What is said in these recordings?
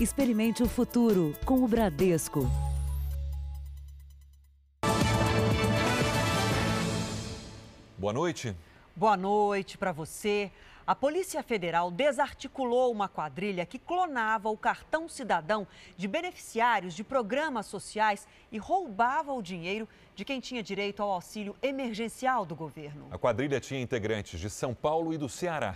Experimente o futuro com o Bradesco. Boa noite. Boa noite para você. A Polícia Federal desarticulou uma quadrilha que clonava o cartão cidadão de beneficiários de programas sociais e roubava o dinheiro de quem tinha direito ao auxílio emergencial do governo. A quadrilha tinha integrantes de São Paulo e do Ceará.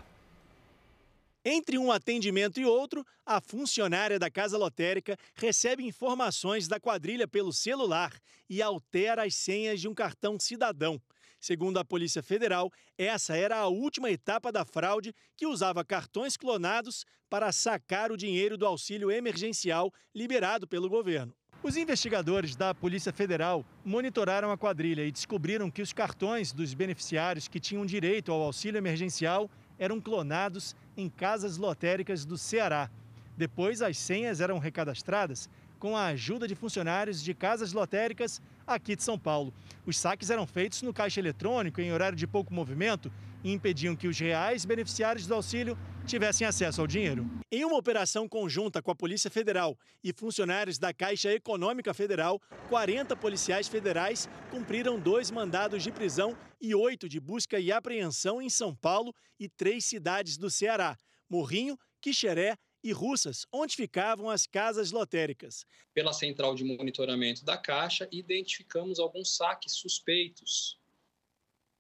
Entre um atendimento e outro, a funcionária da Casa Lotérica recebe informações da quadrilha pelo celular e altera as senhas de um cartão cidadão. Segundo a Polícia Federal, essa era a última etapa da fraude que usava cartões clonados para sacar o dinheiro do auxílio emergencial liberado pelo governo. Os investigadores da Polícia Federal monitoraram a quadrilha e descobriram que os cartões dos beneficiários que tinham direito ao auxílio emergencial eram clonados em casas lotéricas do Ceará. Depois, as senhas eram recadastradas com a ajuda de funcionários de casas lotéricas aqui de São Paulo. Os saques eram feitos no caixa eletrônico em horário de pouco movimento e impediam que os reais beneficiários do auxílio tivessem acesso ao dinheiro. Em uma operação conjunta com a Polícia Federal e funcionários da Caixa Econômica Federal, 40 policiais federais cumpriram dois mandados de prisão e oito de busca e apreensão em São Paulo e três cidades do Ceará: Morrinho, Quixeré e Russas, onde ficavam as casas lotéricas. Pela central de monitoramento da Caixa, identificamos alguns saques suspeitos.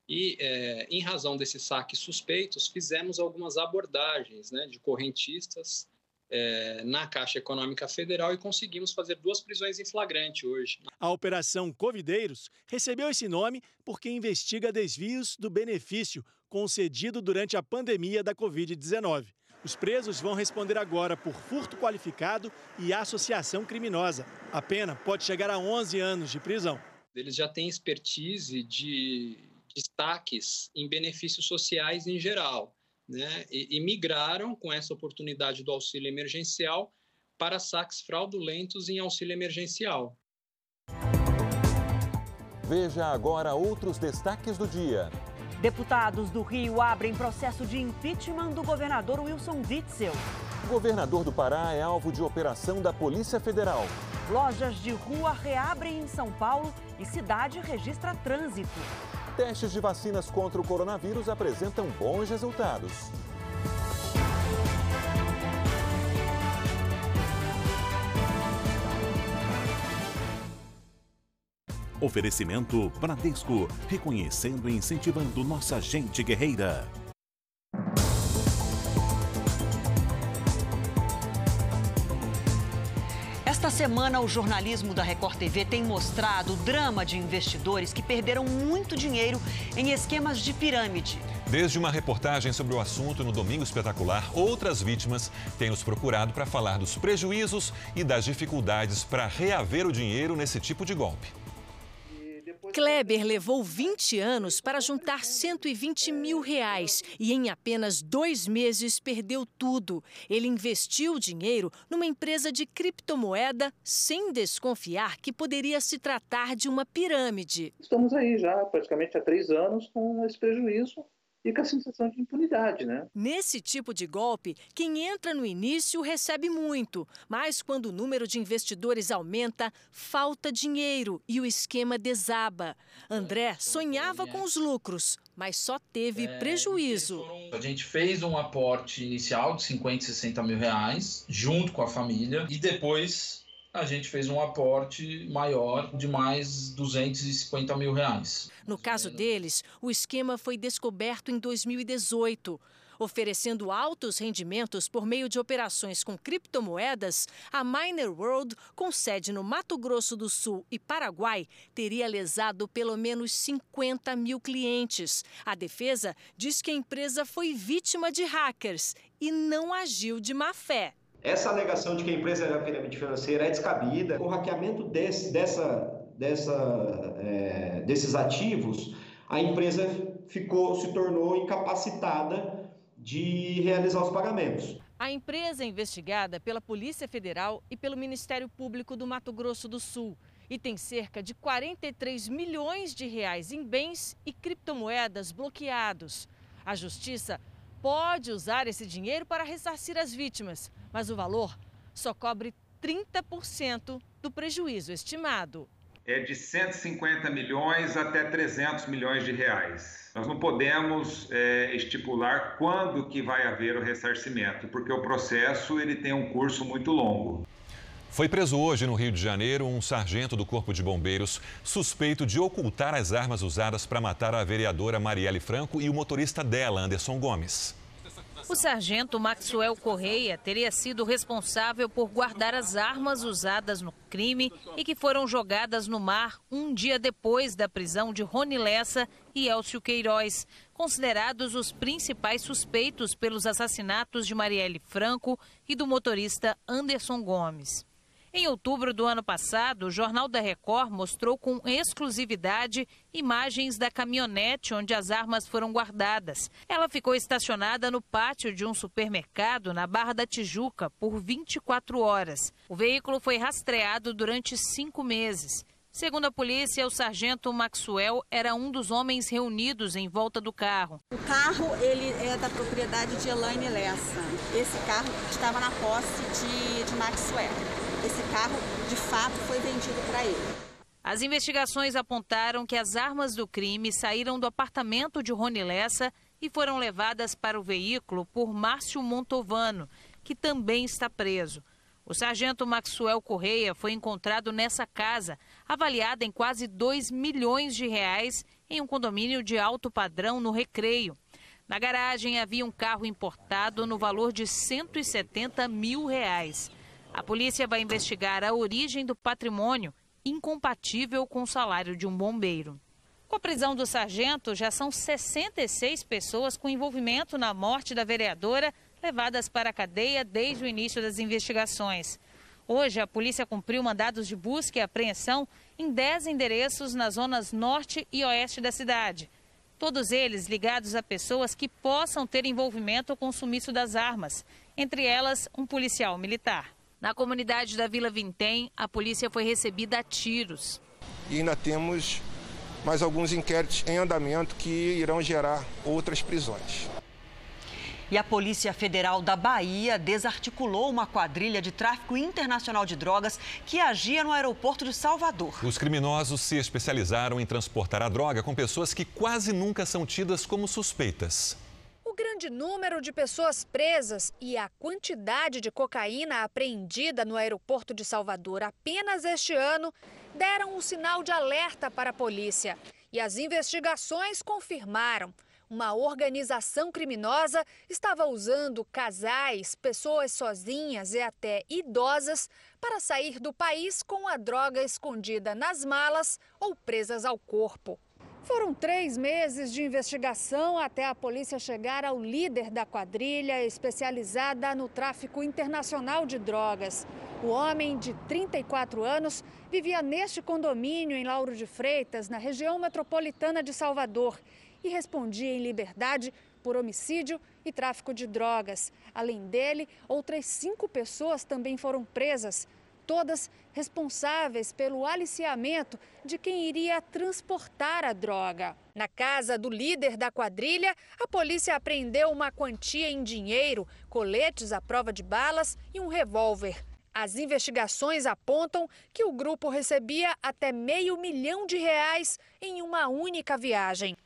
E, é, em razão desses saques suspeitos, fizemos algumas abordagens né, de correntistas é, na Caixa Econômica Federal e conseguimos fazer duas prisões em flagrante hoje. A Operação Covideiros recebeu esse nome porque investiga desvios do benefício concedido durante a pandemia da Covid-19. Os presos vão responder agora por furto qualificado e associação criminosa. A pena pode chegar a 11 anos de prisão. Eles já têm expertise de destaques em benefícios sociais em geral, né? E, e migraram com essa oportunidade do auxílio emergencial para saques fraudulentos em auxílio emergencial. Veja agora outros destaques do dia. Deputados do Rio abrem processo de impeachment do governador Wilson Witzel. O governador do Pará é alvo de operação da Polícia Federal. Lojas de rua reabrem em São Paulo e cidade registra trânsito. Testes de vacinas contra o coronavírus apresentam bons resultados. Oferecimento Bradesco, reconhecendo e incentivando nossa gente guerreira. Semana, o jornalismo da Record TV tem mostrado o drama de investidores que perderam muito dinheiro em esquemas de pirâmide. Desde uma reportagem sobre o assunto no Domingo Espetacular, outras vítimas têm nos procurado para falar dos prejuízos e das dificuldades para reaver o dinheiro nesse tipo de golpe. Kleber levou 20 anos para juntar 120 mil reais e em apenas dois meses perdeu tudo. Ele investiu o dinheiro numa empresa de criptomoeda sem desconfiar que poderia se tratar de uma pirâmide. Estamos aí já praticamente há três anos com esse prejuízo e com a sensação de impunidade, né? Nesse tipo de golpe, quem entra no início recebe muito, mas quando o número de investidores aumenta, falta dinheiro e o esquema desaba. André sonhava com os lucros, mas só teve é, prejuízo. A gente fez um aporte inicial de 50, 60 mil reais, junto com a família, e depois a gente fez um aporte maior de mais 250 mil reais. No caso deles, o esquema foi descoberto em 2018. Oferecendo altos rendimentos por meio de operações com criptomoedas, a Miner World, com sede no Mato Grosso do Sul e Paraguai, teria lesado pelo menos 50 mil clientes. A defesa diz que a empresa foi vítima de hackers e não agiu de má fé. Essa alegação de que a empresa era pirâmide financeira é descabida. O hackeamento desse, dessa, dessa, é, desses ativos, a empresa ficou, se tornou incapacitada de realizar os pagamentos. A empresa é investigada pela Polícia Federal e pelo Ministério Público do Mato Grosso do Sul e tem cerca de 43 milhões de reais em bens e criptomoedas bloqueados. A Justiça pode usar esse dinheiro para ressarcir as vítimas, mas o valor só cobre 30% do prejuízo estimado. É de 150 milhões até 300 milhões de reais. Nós não podemos é, estipular quando que vai haver o ressarcimento, porque o processo ele tem um curso muito longo. Foi preso hoje no Rio de Janeiro um sargento do Corpo de Bombeiros suspeito de ocultar as armas usadas para matar a vereadora Marielle Franco e o motorista dela, Anderson Gomes. O sargento Maxwell Correia teria sido responsável por guardar as armas usadas no crime e que foram jogadas no mar um dia depois da prisão de Rony Lessa e Elcio Queiroz, considerados os principais suspeitos pelos assassinatos de Marielle Franco e do motorista Anderson Gomes. Em outubro do ano passado, o Jornal da Record mostrou com exclusividade imagens da caminhonete onde as armas foram guardadas. Ela ficou estacionada no pátio de um supermercado na Barra da Tijuca por 24 horas. O veículo foi rastreado durante cinco meses. Segundo a polícia, o sargento Maxwell era um dos homens reunidos em volta do carro. O carro ele é da propriedade de Elaine Lessa. Esse carro estava na posse de, de Maxwell esse carro de fato foi vendido para ele. As investigações apontaram que as armas do crime saíram do apartamento de Rony Lessa e foram levadas para o veículo por Márcio Montovano, que também está preso. O sargento Maxwell Correia foi encontrado nessa casa, avaliada em quase 2 milhões de reais, em um condomínio de alto padrão no Recreio. Na garagem havia um carro importado no valor de 170 mil reais. A polícia vai investigar a origem do patrimônio incompatível com o salário de um bombeiro. Com a prisão do sargento, já são 66 pessoas com envolvimento na morte da vereadora levadas para a cadeia desde o início das investigações. Hoje, a polícia cumpriu mandados de busca e apreensão em 10 endereços nas zonas norte e oeste da cidade. Todos eles ligados a pessoas que possam ter envolvimento com o sumiço das armas, entre elas um policial militar. Na comunidade da Vila Vintém, a polícia foi recebida a tiros. E ainda temos mais alguns inquéritos em andamento que irão gerar outras prisões. E a Polícia Federal da Bahia desarticulou uma quadrilha de tráfico internacional de drogas que agia no aeroporto de Salvador. Os criminosos se especializaram em transportar a droga com pessoas que quase nunca são tidas como suspeitas. O grande número de pessoas presas e a quantidade de cocaína apreendida no aeroporto de Salvador apenas este ano deram um sinal de alerta para a polícia. E as investigações confirmaram. Uma organização criminosa estava usando casais, pessoas sozinhas e até idosas para sair do país com a droga escondida nas malas ou presas ao corpo. Foram três meses de investigação até a polícia chegar ao líder da quadrilha especializada no tráfico internacional de drogas. O homem, de 34 anos, vivia neste condomínio em Lauro de Freitas, na região metropolitana de Salvador, e respondia em liberdade por homicídio e tráfico de drogas. Além dele, outras cinco pessoas também foram presas todas responsáveis pelo aliciamento de quem iria transportar a droga. Na casa do líder da quadrilha, a polícia apreendeu uma quantia em dinheiro, coletes à prova de balas e um revólver. As investigações apontam que o grupo recebia até meio milhão de reais em uma única viagem.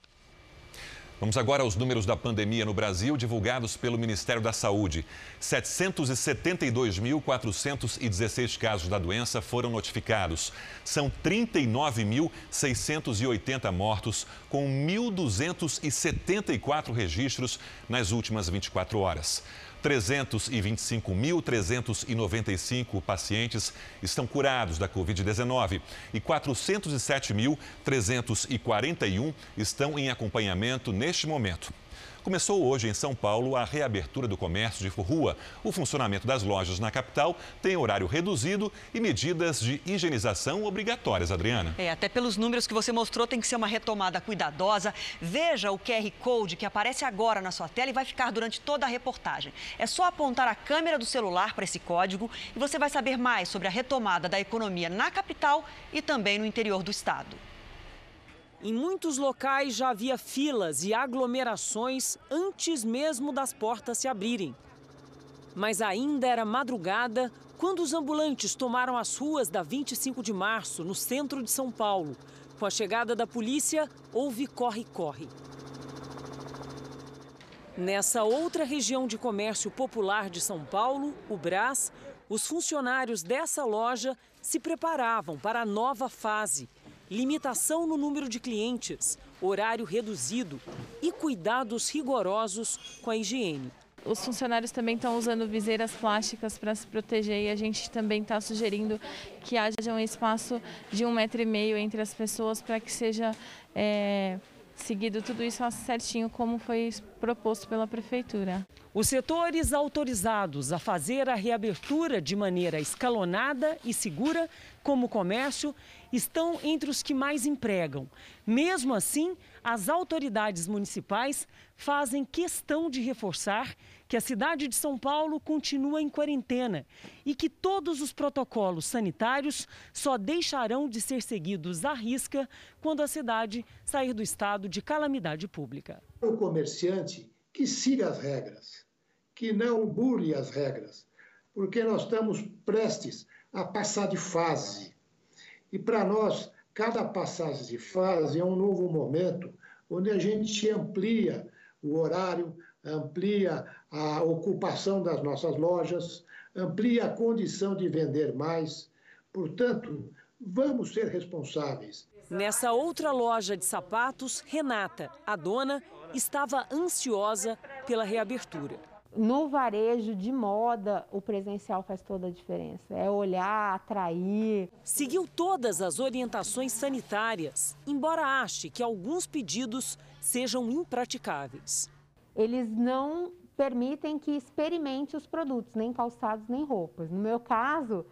Vamos agora aos números da pandemia no Brasil, divulgados pelo Ministério da Saúde. 772.416 casos da doença foram notificados. São 39.680 mortos, com 1.274 registros nas últimas 24 horas. 325.395 pacientes estão curados da Covid-19 e 407.341 estão em acompanhamento neste momento. Começou hoje em São Paulo a reabertura do comércio de rua. O funcionamento das lojas na capital tem horário reduzido e medidas de higienização obrigatórias, Adriana. É, até pelos números que você mostrou, tem que ser uma retomada cuidadosa. Veja o QR Code que aparece agora na sua tela e vai ficar durante toda a reportagem. É só apontar a câmera do celular para esse código e você vai saber mais sobre a retomada da economia na capital e também no interior do estado. Em muitos locais já havia filas e aglomerações antes mesmo das portas se abrirem. Mas ainda era madrugada quando os ambulantes tomaram as ruas da 25 de março, no centro de São Paulo. Com a chegada da polícia, houve corre-corre. Nessa outra região de comércio popular de São Paulo, o Brás, os funcionários dessa loja se preparavam para a nova fase. Limitação no número de clientes, horário reduzido e cuidados rigorosos com a higiene. Os funcionários também estão usando viseiras plásticas para se proteger e a gente também está sugerindo que haja um espaço de um metro e meio entre as pessoas para que seja é, seguido tudo isso certinho como foi proposto pela prefeitura. Os setores autorizados a fazer a reabertura de maneira escalonada e segura, como o comércio, estão entre os que mais empregam. Mesmo assim, as autoridades municipais fazem questão de reforçar que a cidade de São Paulo continua em quarentena e que todos os protocolos sanitários só deixarão de ser seguidos à risca quando a cidade sair do estado de calamidade pública. O comerciante que siga as regras, que não burle as regras, porque nós estamos prestes a passar de fase. E para nós, cada passagem de fase é um novo momento onde a gente amplia o horário, amplia a ocupação das nossas lojas, amplia a condição de vender mais. Portanto, vamos ser responsáveis. Nessa outra loja de sapatos, Renata, a dona, estava ansiosa pela reabertura. No varejo de moda, o presencial faz toda a diferença. É olhar, atrair. Seguiu todas as orientações sanitárias, embora ache que alguns pedidos sejam impraticáveis. Eles não permitem que experimente os produtos, nem calçados nem roupas. No meu caso,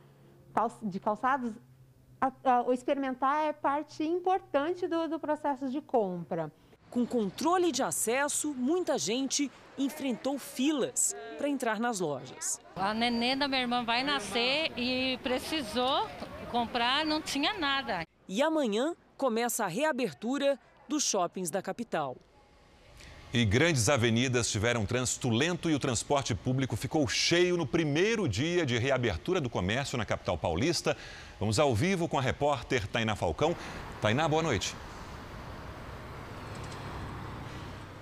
de calçados, o experimentar é parte importante do, do processo de compra. Com controle de acesso, muita gente enfrentou filas para entrar nas lojas. A neném da minha irmã vai nascer e precisou comprar, não tinha nada. E amanhã começa a reabertura dos shoppings da capital. E grandes avenidas tiveram trânsito lento e o transporte público ficou cheio no primeiro dia de reabertura do comércio na capital paulista. Vamos ao vivo com a repórter Tainá Falcão. Tainá, boa noite.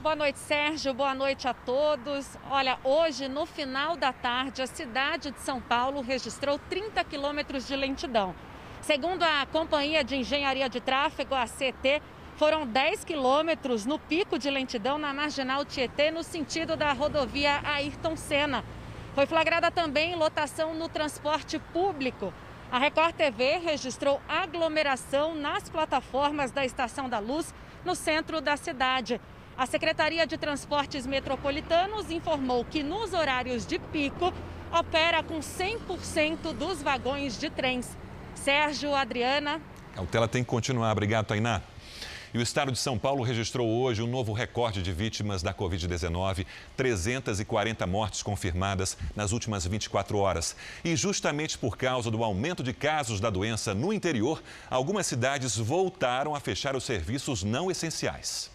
Boa noite, Sérgio. Boa noite a todos. Olha, hoje, no final da tarde, a cidade de São Paulo registrou 30 quilômetros de lentidão. Segundo a Companhia de Engenharia de Tráfego, a CT, foram 10 quilômetros no pico de lentidão na Marginal Tietê, no sentido da rodovia Ayrton Senna. Foi flagrada também lotação no transporte público. A Record TV registrou aglomeração nas plataformas da Estação da Luz, no centro da cidade. A Secretaria de Transportes Metropolitanos informou que nos horários de pico opera com 100% dos vagões de trens. Sérgio, Adriana. A Cautela tem que continuar. Obrigado, Tainá. E o estado de São Paulo registrou hoje um novo recorde de vítimas da Covid-19, 340 mortes confirmadas nas últimas 24 horas. E justamente por causa do aumento de casos da doença no interior, algumas cidades voltaram a fechar os serviços não essenciais.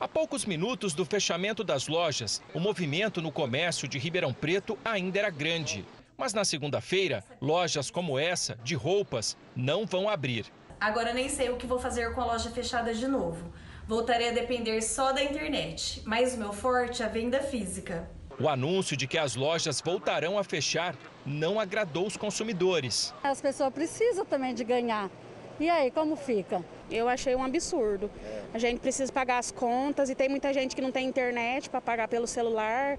A poucos minutos do fechamento das lojas, o movimento no comércio de Ribeirão Preto ainda era grande. Mas na segunda-feira, lojas como essa, de roupas, não vão abrir. Agora nem sei o que vou fazer com a loja fechada de novo. Voltarei a depender só da internet, mas o meu forte é a venda física. O anúncio de que as lojas voltarão a fechar não agradou os consumidores. As pessoas precisam também de ganhar. E aí, como fica? Eu achei um absurdo. A gente precisa pagar as contas e tem muita gente que não tem internet para pagar pelo celular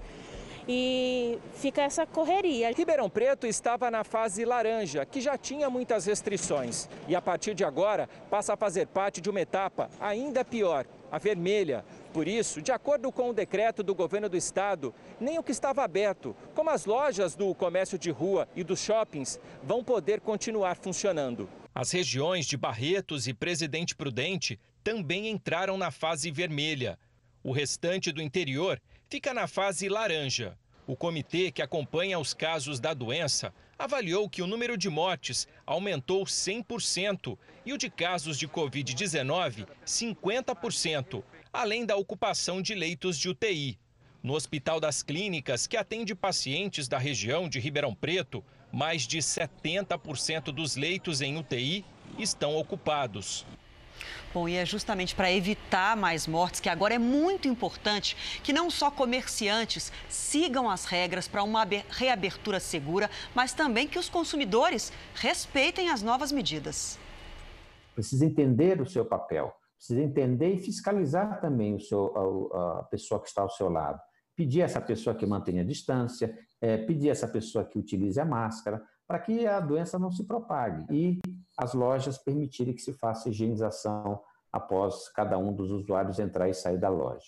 e fica essa correria. Ribeirão Preto estava na fase laranja, que já tinha muitas restrições. E a partir de agora passa a fazer parte de uma etapa ainda pior, a vermelha. Por isso, de acordo com o decreto do governo do estado, nem o que estava aberto, como as lojas do comércio de rua e dos shoppings, vão poder continuar funcionando. As regiões de Barretos e Presidente Prudente também entraram na fase vermelha. O restante do interior fica na fase laranja. O comitê que acompanha os casos da doença avaliou que o número de mortes aumentou 100% e o de casos de Covid-19, 50%, além da ocupação de leitos de UTI. No Hospital das Clínicas, que atende pacientes da região de Ribeirão Preto, mais de 70% dos leitos em UTI estão ocupados. Bom, e é justamente para evitar mais mortes que agora é muito importante que não só comerciantes sigam as regras para uma reabertura segura, mas também que os consumidores respeitem as novas medidas. Precisa entender o seu papel, precisa entender e fiscalizar também o seu, a, a pessoa que está ao seu lado. Pedir a essa pessoa que mantenha a distância, é, pedir a essa pessoa que utilize a máscara, para que a doença não se propague e as lojas permitirem que se faça higienização após cada um dos usuários entrar e sair da loja.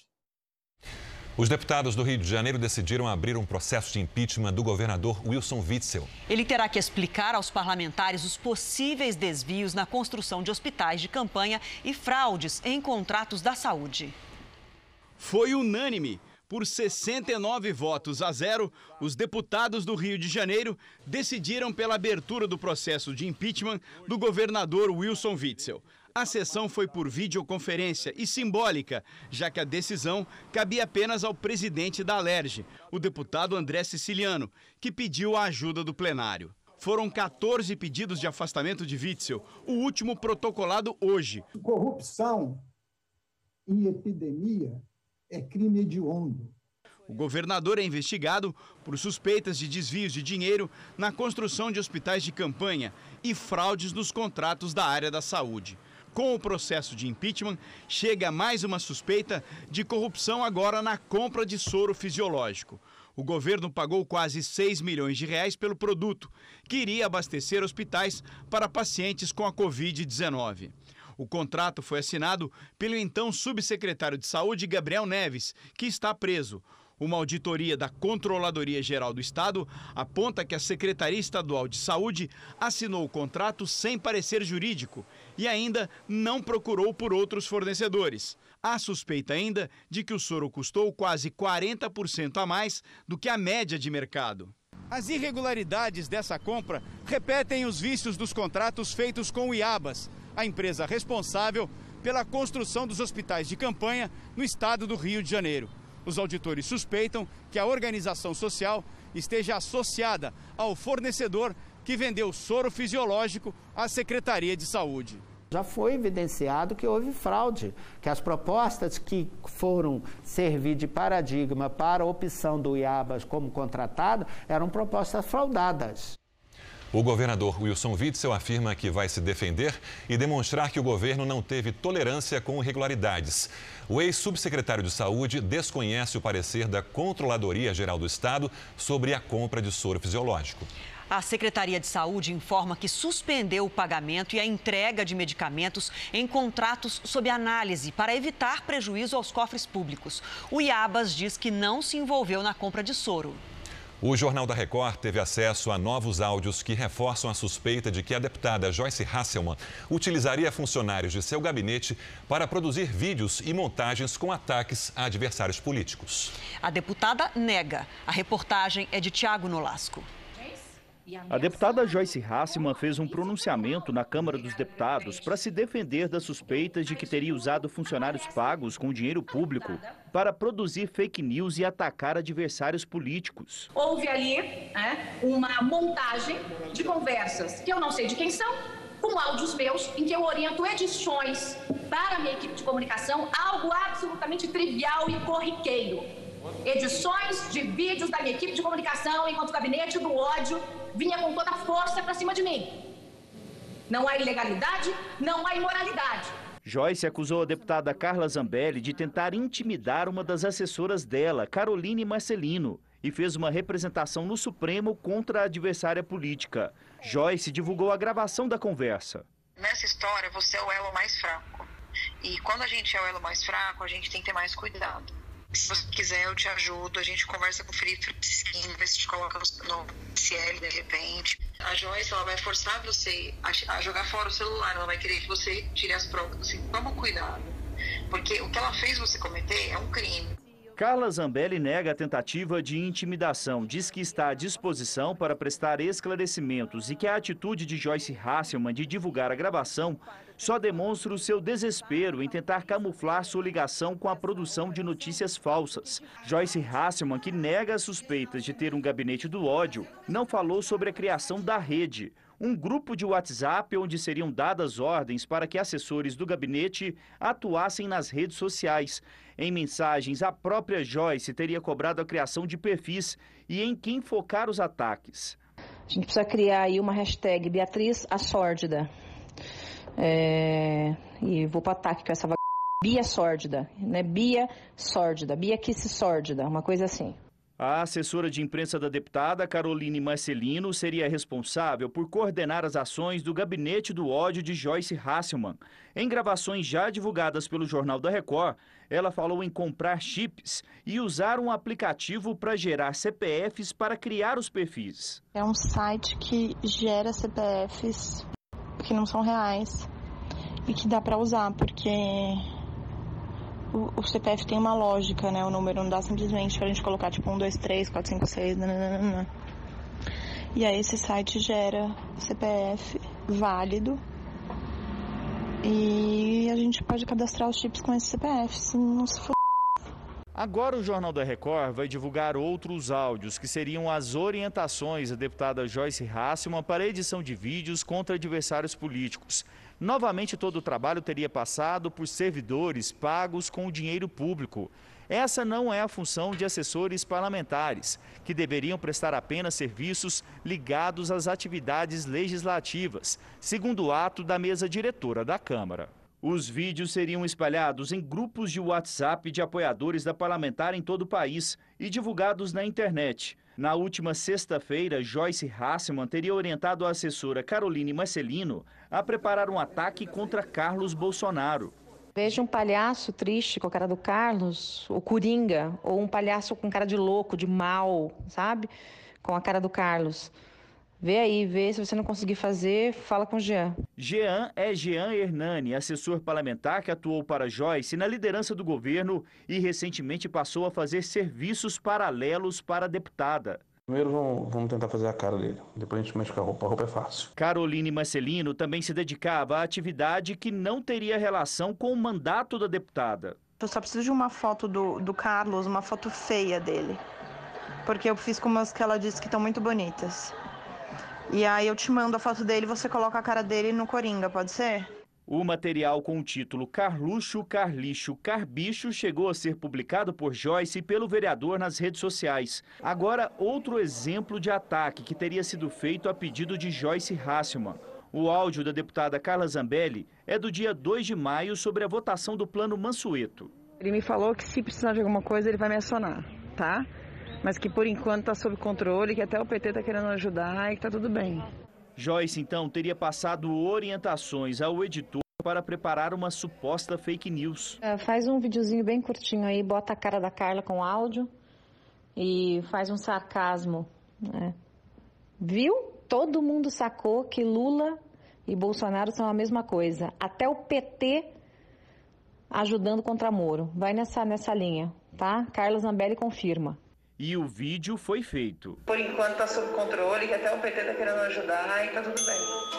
Os deputados do Rio de Janeiro decidiram abrir um processo de impeachment do governador Wilson Witzel. Ele terá que explicar aos parlamentares os possíveis desvios na construção de hospitais de campanha e fraudes em contratos da saúde. Foi unânime. Por 69 votos a zero, os deputados do Rio de Janeiro decidiram pela abertura do processo de impeachment do governador Wilson Witzel. A sessão foi por videoconferência e simbólica, já que a decisão cabia apenas ao presidente da Alerj, o deputado André Siciliano, que pediu a ajuda do plenário. Foram 14 pedidos de afastamento de Witzel, o último protocolado hoje. Corrupção em epidemia é crime hediondo. O governador é investigado por suspeitas de desvios de dinheiro na construção de hospitais de campanha e fraudes nos contratos da área da saúde. Com o processo de impeachment, chega mais uma suspeita de corrupção agora na compra de soro fisiológico. O governo pagou quase 6 milhões de reais pelo produto, que iria abastecer hospitais para pacientes com a Covid-19. O contrato foi assinado pelo então subsecretário de Saúde, Gabriel Neves, que está preso. Uma auditoria da Controladoria Geral do Estado aponta que a Secretaria Estadual de Saúde assinou o contrato sem parecer jurídico e ainda não procurou por outros fornecedores. Há suspeita ainda de que o soro custou quase 40% a mais do que a média de mercado. As irregularidades dessa compra repetem os vícios dos contratos feitos com o IABAS, a empresa responsável pela construção dos hospitais de campanha no estado do Rio de Janeiro. Os auditores suspeitam que a organização social esteja associada ao fornecedor que vendeu soro fisiológico à Secretaria de Saúde. Já foi evidenciado que houve fraude, que as propostas que foram servir de paradigma para a opção do IABAS como contratado eram propostas fraudadas. O governador Wilson Witzel afirma que vai se defender e demonstrar que o governo não teve tolerância com irregularidades. O ex-subsecretário de Saúde desconhece o parecer da Controladoria Geral do Estado sobre a compra de soro fisiológico. A Secretaria de Saúde informa que suspendeu o pagamento e a entrega de medicamentos em contratos sob análise para evitar prejuízo aos cofres públicos. O IABAS diz que não se envolveu na compra de soro. O Jornal da Record teve acesso a novos áudios que reforçam a suspeita de que a deputada Joyce Hasselman utilizaria funcionários de seu gabinete para produzir vídeos e montagens com ataques a adversários políticos. A deputada nega. A reportagem é de Tiago Nolasco. A deputada Joyce Hasselman fez um pronunciamento na Câmara dos Deputados para se defender das suspeitas de que teria usado funcionários pagos com dinheiro público para produzir fake news e atacar adversários políticos. Houve ali é, uma montagem de conversas que eu não sei de quem são, com áudios meus, em que eu oriento edições para a minha equipe de comunicação, algo absolutamente trivial e corriqueiro edições de vídeos da minha equipe de comunicação enquanto o gabinete do ódio vinha com toda a força para cima de mim. Não há ilegalidade, não há imoralidade. Joyce acusou a deputada Carla Zambelli de tentar intimidar uma das assessoras dela, Caroline Marcelino, e fez uma representação no Supremo contra a adversária política. Joyce divulgou a gravação da conversa. Nessa história, você é o elo mais fraco. E quando a gente é o elo mais fraco, a gente tem que ter mais cuidado. Se você quiser, eu te ajudo. A gente conversa com o Felipe Skin, vê se te coloca no CL de repente. A Joyce, ela vai forçar você a, jogar fora o celular. Ela vai querer que você tire as provas. Assim, toma cuidado. Porque o que ela fez você cometer é um crime. Carla Zambelli nega a tentativa de intimidação, diz que está à disposição para prestar esclarecimentos e que a atitude de Joyce Hasselman de divulgar a gravação só demonstra o seu desespero em tentar camuflar sua ligação com a produção de notícias falsas. Joyce Hasselman, que nega as suspeitas de ter um gabinete do ódio, não falou sobre a criação da rede, um grupo de WhatsApp onde seriam dadas ordens para que assessores do gabinete atuassem nas redes sociais. Em mensagens, a própria Joyce teria cobrado a criação de perfis e em quem focar os ataques. A gente precisa criar aí uma hashtag Beatriz a Sórdida. É... E vou para ataque com essa Bia Sórdida, né? Bia Sórdida, Bia Kiss Sórdida, uma coisa assim. A assessora de imprensa da deputada, Caroline Marcelino, seria responsável por coordenar as ações do gabinete do ódio de Joyce Hasselman. Em gravações já divulgadas pelo Jornal da Record, ela falou em comprar chips e usar um aplicativo para gerar CPFs para criar os perfis. É um site que gera CPFs que não são reais e que dá para usar, porque o, CPF tem uma lógica, né? O número não dá simplesmente pra gente colocar tipo 1, 2, 3, 4, 5, 6, nananana. E aí esse site gera CPF válido e a gente pode cadastrar os chips com esse CPF, se não se for. Agora o Jornal da Record vai divulgar outros áudios que seriam as orientações da deputada Joyce Hasselman para a edição de vídeos contra adversários políticos. Novamente, todo o trabalho teria passado por servidores pagos com o dinheiro público. Essa não é a função de assessores parlamentares, que deveriam prestar apenas serviços ligados às atividades legislativas, segundo o ato da mesa diretora da Câmara. Os vídeos seriam espalhados em grupos de WhatsApp de apoiadores da parlamentar em todo o país e divulgados na internet. Na última sexta-feira, Joyce Hasselman teria orientado a assessora Caroline Marcelino a preparar um ataque contra Carlos Bolsonaro. Veja um palhaço triste com a cara do Carlos, o Coringa, ou um palhaço com cara de louco, de mal, sabe? Com a cara do Carlos. Vê aí, vê. Se você não conseguir fazer, fala com o Jean. Jean é Jean Hernani, assessor parlamentar que atuou para Joyce na liderança do governo e recentemente passou a fazer serviços paralelos para a deputada. Primeiro vamos, tentar fazer a cara dele, depois a gente mexe com a roupa, a roupa é fácil. Caroline Marcelino também se dedicava à atividade que não teria relação com o mandato da deputada. Eu só preciso de uma foto do, do Carlos, uma foto feia dele. Porque eu fiz com umas que ela disse que estão muito bonitas. E aí eu te mando a foto dele e você coloca a cara dele no Coringa, pode ser? O material com o título Carluxo, Carlixo, Carbicho chegou a ser publicado por Joyce e pelo vereador nas redes sociais. Agora, outro exemplo de ataque que teria sido feito a pedido de Joyce Hasselman. O áudio da deputada Carla Zambelli é do dia 2 de maio sobre a votação do Plano Mansueto. Ele me falou que se precisar de alguma coisa ele vai me acionar, tá? Mas que por enquanto está sob controle, que até o PT está querendo ajudar e que está tudo bem. Joyce, então, teria passado orientações ao editor para preparar uma suposta fake news. É, faz um videozinho bem curtinho aí, bota a cara da Carla com áudio e faz um sarcasmo. Né? Viu? Todo mundo sacou que Lula e Bolsonaro são a mesma coisa. Até o PT ajudando contra Moro. Vai nessa, nessa linha, tá? Carlos Zambelli confirma. E o vídeo foi feito. Por enquanto está sob controle, que até o PT está querendo ajudar e está tudo bem.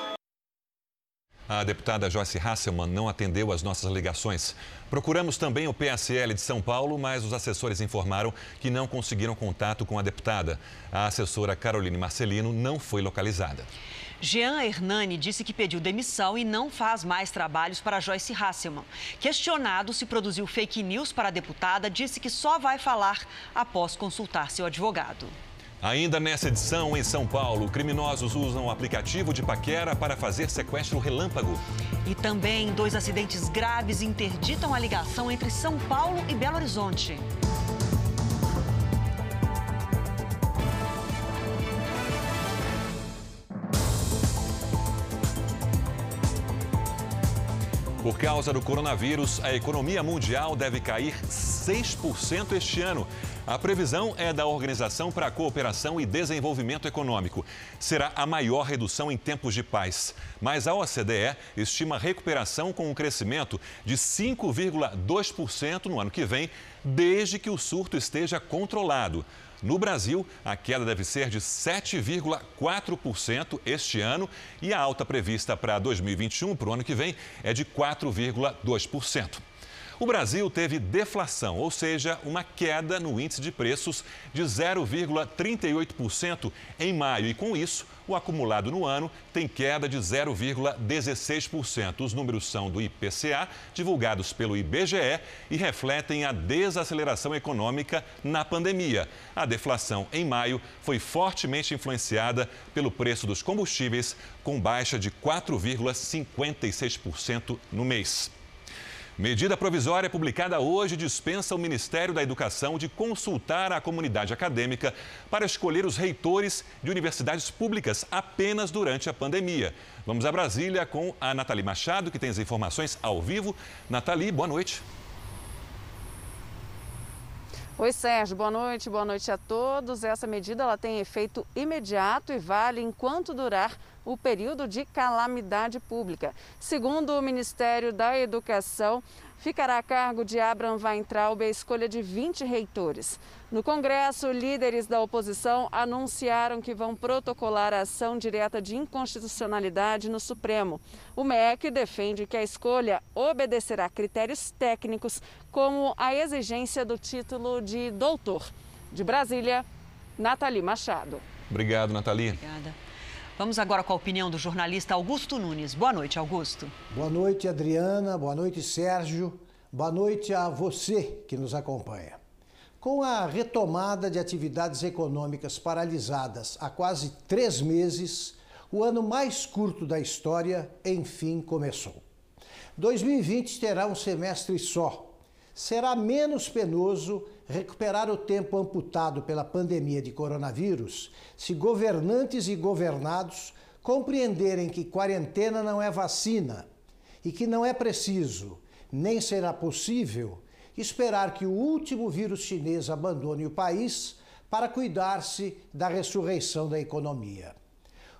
A deputada Joyce Hasselman não atendeu as nossas ligações. Procuramos também o PSL de São Paulo, mas os assessores informaram que não conseguiram contato com a deputada. A assessora Caroline Marcelino não foi localizada. Jean Hernani disse que pediu demissão e não faz mais trabalhos para Joyce Hasselman. Questionado se produziu fake news para a deputada, disse que só vai falar após consultar seu advogado. Ainda nessa edição, em São Paulo, criminosos usam o aplicativo de paquera para fazer sequestro relâmpago. E também dois acidentes graves interditam a ligação entre São Paulo e Belo Horizonte. Por causa do coronavírus, a economia mundial deve cair 6% este ano. A previsão é da Organização para a Cooperação e Desenvolvimento Econômico. Será a maior redução em tempos de paz. Mas a OCDE estima recuperação com um crescimento de 5,2% no ano que vem, desde que o surto esteja controlado. No Brasil, a queda deve ser de 7,4% este ano e a alta prevista para 2021, para o ano que vem, é de 4,2%. O Brasil teve deflação, ou seja, uma queda no índice de preços de 0,38% em maio. E com isso, o acumulado no ano tem queda de 0,16%. Os números são do IPCA, divulgados pelo IBGE, e refletem a desaceleração econômica na pandemia. A deflação em maio foi fortemente influenciada pelo preço dos combustíveis, com baixa de 4,56% no mês. Medida provisória publicada hoje dispensa o Ministério da Educação de consultar a comunidade acadêmica para escolher os reitores de universidades públicas apenas durante a pandemia. Vamos a Brasília com a Nathalie Machado, que tem as informações ao vivo. Nathalie, boa noite. Oi, Sérgio, boa noite, boa noite a todos. Essa medida ela tem efeito imediato e vale enquanto durar o período de calamidade pública. Segundo o Ministério da Educação, ficará a cargo de Abraham Weintraub a escolha de 20 reitores. No Congresso, líderes da oposição anunciaram que vão protocolar a ação direta de inconstitucionalidade no Supremo. O MEC defende que a escolha obedecerá critérios técnicos, como a exigência do título de doutor. De Brasília, Nathalie Machado. Obrigado, Nathalie. Obrigada. Vamos agora com a opinião do jornalista Augusto Nunes. Boa noite, Augusto. Boa noite, Adriana. Boa noite, Sérgio. Boa noite a você que nos acompanha. Com a retomada de atividades econômicas paralisadas há quase três meses, o ano mais curto da história enfim começou. 2020 terá um semestre só. Será menos penoso recuperar o tempo amputado pela pandemia de coronavírus se governantes e governados compreenderem que quarentena não é vacina e que não é preciso, nem será possível, esperar que o último vírus chinês abandone o país para cuidar-se da ressurreição da economia.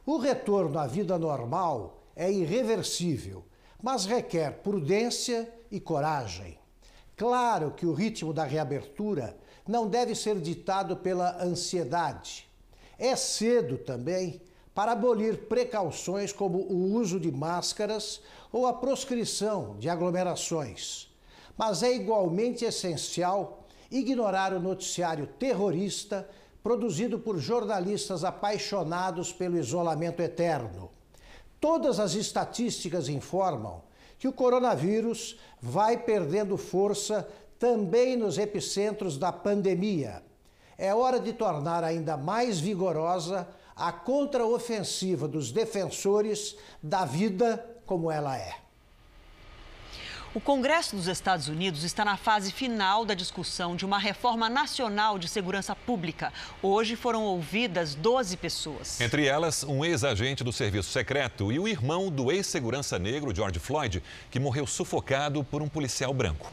O retorno à vida normal é irreversível, mas requer prudência e coragem. Claro que o ritmo da reabertura não deve ser ditado pela ansiedade. É cedo também para abolir precauções como o uso de máscaras ou a proscrição de aglomerações. Mas é igualmente essencial ignorar o noticiário terrorista produzido por jornalistas apaixonados pelo isolamento eterno. Todas as estatísticas informam que o coronavírus vai perdendo força também nos epicentros da pandemia. É hora de tornar ainda mais vigorosa a contraofensiva dos defensores da vida como ela é. O Congresso dos Estados Unidos está na fase final da discussão de uma reforma nacional de segurança pública. Hoje foram ouvidas 12 pessoas. Entre elas, um ex-agente do serviço secreto e o irmão do ex-segurança negro, George Floyd, que morreu sufocado por um policial branco.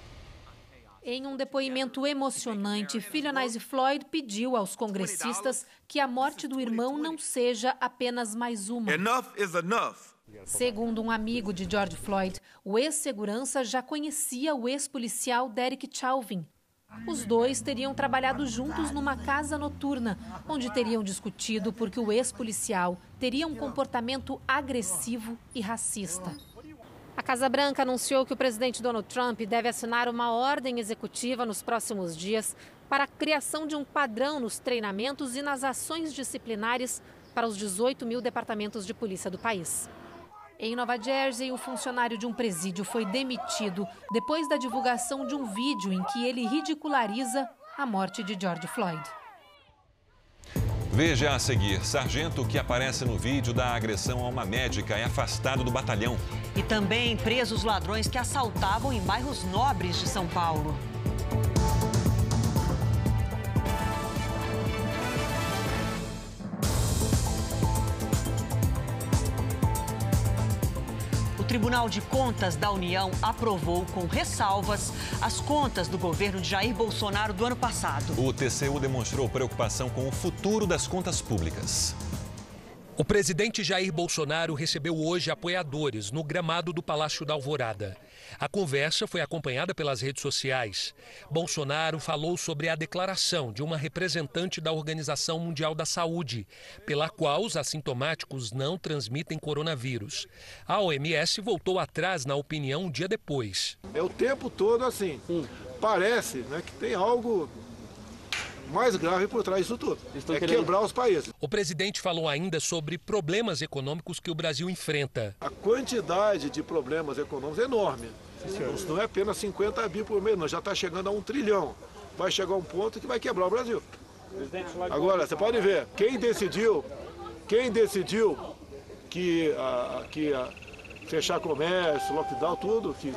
Em um depoimento emocionante, Philonise Floyd pediu aos congressistas que a morte do irmão não seja apenas mais uma. Enough is enough. Segundo um amigo de George Floyd, o ex-segurança já conhecia o ex-policial Derek Chauvin. Os dois teriam trabalhado juntos numa casa noturna, onde teriam discutido porque o ex-policial teria um comportamento agressivo e racista. A Casa Branca anunciou que o presidente Donald Trump deve assinar uma ordem executiva nos próximos dias para a criação de um padrão nos treinamentos e nas ações disciplinares para os 18 mil departamentos de polícia do país. Em Nova Jersey, o funcionário de um presídio foi demitido depois da divulgação de um vídeo em que ele ridiculariza a morte de George Floyd. Veja a seguir: sargento que aparece no vídeo da agressão a uma médica é afastado do batalhão. E também presos ladrões que assaltavam em bairros nobres de São Paulo. Tribunal de Contas da União aprovou com ressalvas as contas do governo de Jair Bolsonaro do ano passado. O TCU demonstrou preocupação com o futuro das contas públicas. O presidente Jair Bolsonaro recebeu hoje apoiadores no gramado do Palácio da Alvorada. A conversa foi acompanhada pelas redes sociais. Bolsonaro falou sobre a declaração de uma representante da Organização Mundial da Saúde, pela qual os assintomáticos não transmitem coronavírus. A OMS voltou atrás na opinião um dia depois. É o tempo todo assim. Parece né, que tem algo mais grave por trás disso tudo. é querendo... quebrar os países. O presidente falou ainda sobre problemas econômicos que o Brasil enfrenta. A quantidade de problemas econômicos é enorme. Isso não é apenas 50 bi por mês, nós já está chegando a um trilhão. Vai chegar um ponto que vai quebrar o Brasil. Agora, você pode ver, quem decidiu, quem decidiu que, a, que a, fechar comércio, lockdown, tudo que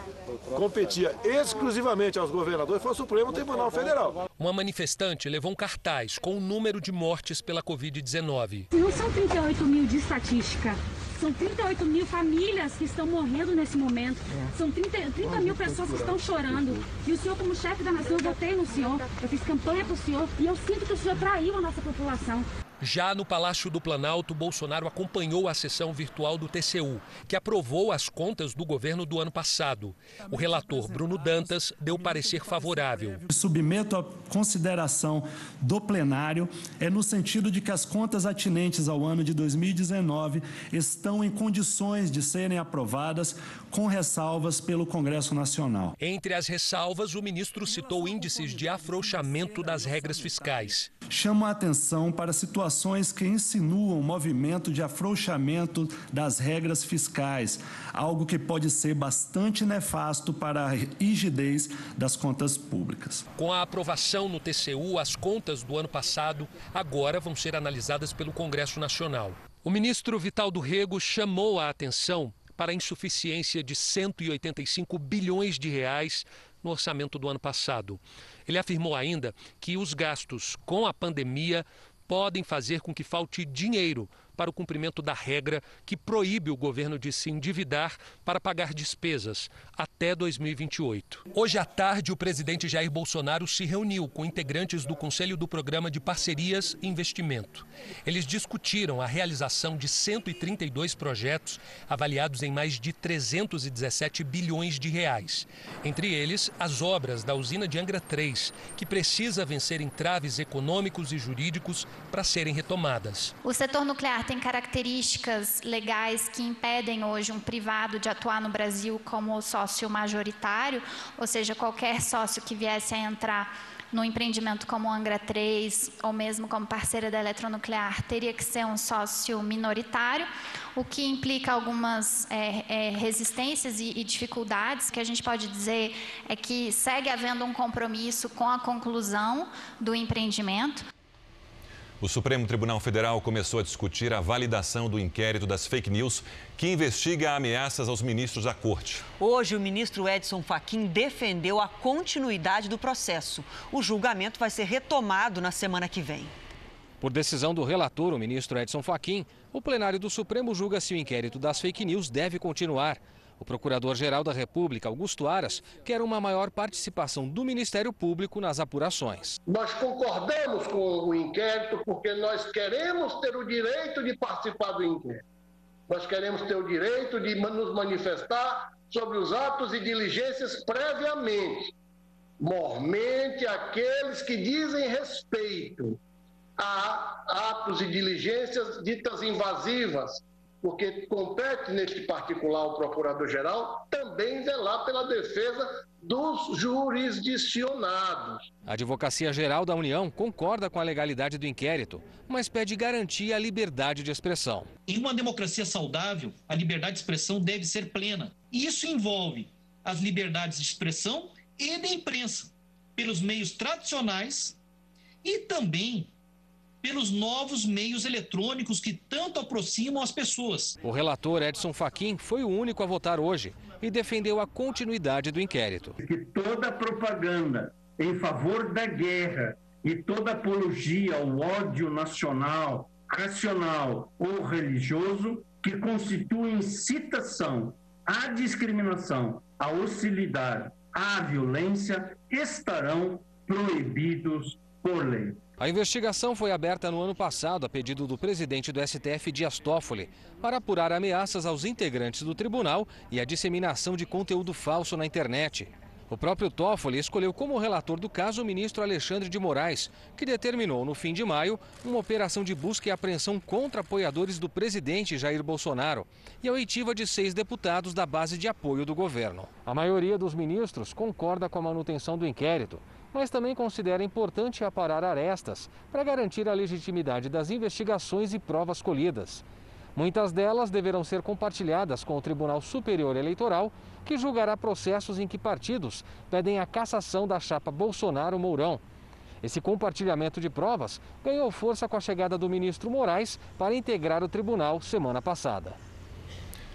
competia exclusivamente aos governadores foi o Supremo Tribunal Federal. Uma manifestante levou um cartaz com o número de mortes pela Covid-19. Não são 38 mil de estatística. São 38 mil famílias que estão morrendo nesse momento. São 30, 30 mil pessoas que estão chorando. E o senhor, como chefe da nação, eu votei no senhor. Eu fiz campanha para o senhor. E eu sinto que o senhor traiu a nossa população. Já no Palácio do Planalto, Bolsonaro acompanhou a sessão virtual do TCU, que aprovou as contas do governo do ano passado. O relator Bruno Dantas deu parecer favorável. Submeto à consideração do plenário é no sentido de que as contas atinentes ao ano de 2019 estão em condições de serem aprovadas com ressalvas pelo Congresso Nacional. Entre as ressalvas, o ministro citou índices de afrouxamento das regras fiscais. Chamo a atenção para a situação situações que insinuam movimento de afrouxamento das regras fiscais, algo que pode ser bastante nefasto para a rigidez das contas públicas. Com a aprovação no TCU, as contas do ano passado agora vão ser analisadas pelo Congresso Nacional. O ministro Vital do Rego chamou a atenção para a insuficiência de 185 bilhões de reais no orçamento do ano passado. Ele afirmou ainda que os gastos com a pandemia podem fazer com que falte dinheiro para o cumprimento da regra que proíbe o governo de se endividar para pagar despesas até 2028. Hoje à tarde, o presidente Jair Bolsonaro se reuniu com integrantes do Conselho do Programa de Parcerias e Investimento. Eles discutiram a realização de 132 projetos avaliados em mais de 317 bilhões de reais. Entre eles, as obras da usina de Angra 3, que precisa vencer entraves econômicos e jurídicos para serem retomadas. O setor nuclear tem características legais que impedem hoje um privado de atuar no Brasil como sócio majoritário, ou seja, qualquer sócio que viesse a entrar no empreendimento como Angra 3 ou mesmo como parceira da eletronuclear teria que ser um sócio minoritário, o que implica algumas é, é, resistências e, e dificuldades que a gente pode dizer é que segue havendo um compromisso com a conclusão do empreendimento. O Supremo Tribunal Federal começou a discutir a validação do inquérito das fake news que investiga ameaças aos ministros da Corte. Hoje, o ministro Edson Fachin defendeu a continuidade do processo. O julgamento vai ser retomado na semana que vem. Por decisão do relator, o ministro Edson Fachin, o plenário do Supremo julga se o inquérito das fake news deve continuar. O Procurador-Geral da República, Augusto Aras, quer uma maior participação do Ministério Público nas apurações. Nós concordamos com o inquérito porque nós queremos ter o direito de participar do inquérito. Nós queremos ter o direito de nos manifestar sobre os atos e diligências previamente. Mormente aqueles que dizem respeito a atos e diligências ditas invasivas, porque compete neste particular ao procurador-geral também zelar pela defesa dos jurisdicionados. A Advocacia Geral da União concorda com a legalidade do inquérito, mas pede garantia à liberdade de expressão. Em uma democracia saudável, a liberdade de expressão deve ser plena. E isso envolve as liberdades de expressão e de imprensa, pelos meios tradicionais e também pelos novos meios eletrônicos que tanto aproximam as pessoas. O relator Edson Fachin foi o único a votar hoje e defendeu a continuidade do inquérito. Que toda propaganda em favor da guerra e toda apologia ao ódio nacional, racional ou religioso que constitui incitação à discriminação, à hostilidade, à violência estarão proibidos por lei. A investigação foi aberta no ano passado a pedido do presidente do STF, Dias Toffoli, para apurar ameaças aos integrantes do tribunal e a disseminação de conteúdo falso na internet. O próprio Toffoli escolheu como relator do caso o ministro Alexandre de Moraes, que determinou no fim de maio uma operação de busca e apreensão contra apoiadores do presidente Jair Bolsonaro e a oitiva de seis deputados da base de apoio do governo. A maioria dos ministros concorda com a manutenção do inquérito mas também considera importante aparar arestas para garantir a legitimidade das investigações e provas colhidas. Muitas delas deverão ser compartilhadas com o Tribunal Superior Eleitoral, que julgará processos em que partidos pedem a cassação da chapa Bolsonaro-Mourão. Esse compartilhamento de provas ganhou força com a chegada do ministro Moraes para integrar o tribunal semana passada.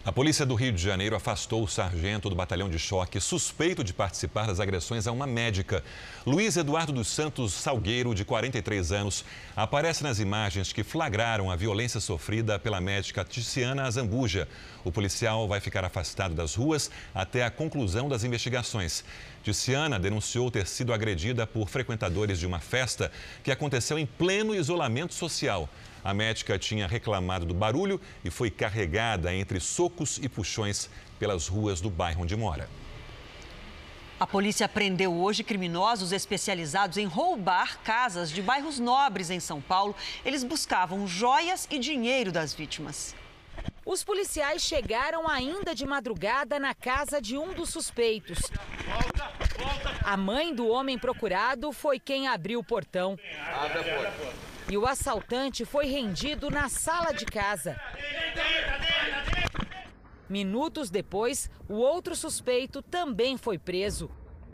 A polícia do Rio de Janeiro afastou o sargento do batalhão de choque suspeito de participar das agressões a uma médica. Luiz Eduardo dos Santos Salgueiro, de 43 anos, aparece nas imagens que flagraram a violência sofrida pela médica Ticiana Zambuja. O policial vai ficar afastado das ruas até a conclusão das investigações. Ticiana denunciou ter sido agredida por frequentadores de uma festa que aconteceu em pleno isolamento social. A médica tinha reclamado do barulho e foi carregada entre socos e puxões pelas ruas do bairro onde mora. A polícia prendeu hoje criminosos especializados em roubar casas de bairros nobres em São Paulo. Eles buscavam joias e dinheiro das vítimas. Os policiais chegaram ainda de madrugada na casa de um dos suspeitos. A mãe do homem procurado foi quem abriu o portão. Abre a porta e o assaltante foi rendido na sala de casa. Minutos depois, o outro suspeito também foi preso.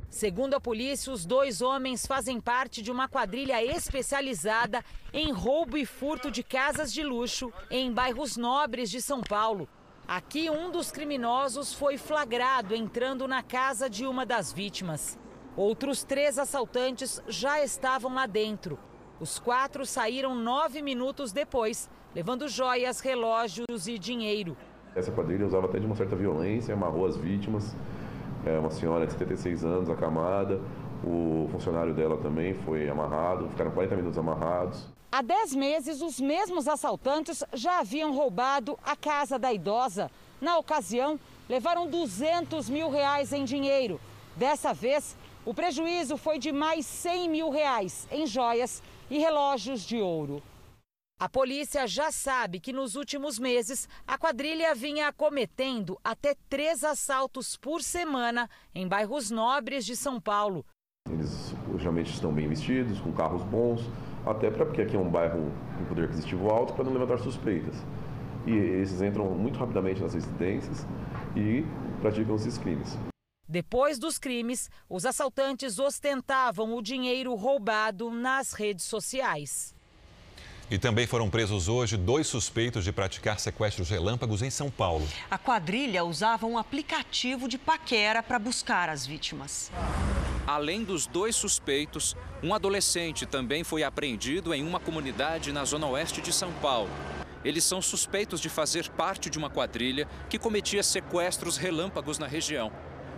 Segundo a polícia, os dois homens fazem parte de uma quadrilha especializada em roubo e furto de casas de luxo em bairros nobres de São Paulo. Aqui, um dos criminosos foi flagrado entrando na casa de uma das vítimas. Outros três assaltantes já estavam lá dentro. Os quatro saíram nove minutos depois, levando joias, relógios e dinheiro. Essa quadrilha usava até de uma certa violência, amarrou as vítimas. É uma senhora de 76 anos, acamada. O funcionário dela também foi amarrado, ficaram 40 minutos amarrados. Há 10 meses, os mesmos assaltantes já haviam roubado a casa da idosa. Na ocasião, levaram 200 mil reais em dinheiro. Dessa vez, o prejuízo foi de mais 100 mil reais em joias e relógios de ouro. A polícia já sabe que nos últimos meses a quadrilha vinha cometendo até três assaltos por semana em bairros nobres de São Paulo. Eles geralmente estão bem vestidos, com carros bons, até para porque aqui é um bairro com poder aquisitivo alto para não levantar suspeitas. E esses entram muito rapidamente nas residências e praticam esses crimes. Depois dos crimes, os assaltantes ostentavam o dinheiro roubado nas redes sociais. E também foram presos hoje dois suspeitos de praticar sequestros relâmpagos em São Paulo. A quadrilha usava um aplicativo de paquera para buscar as vítimas. Além dos dois suspeitos, um adolescente também foi apreendido em uma comunidade na zona oeste de São Paulo. Eles são suspeitos de fazer parte de uma quadrilha que cometia sequestros relâmpagos na região.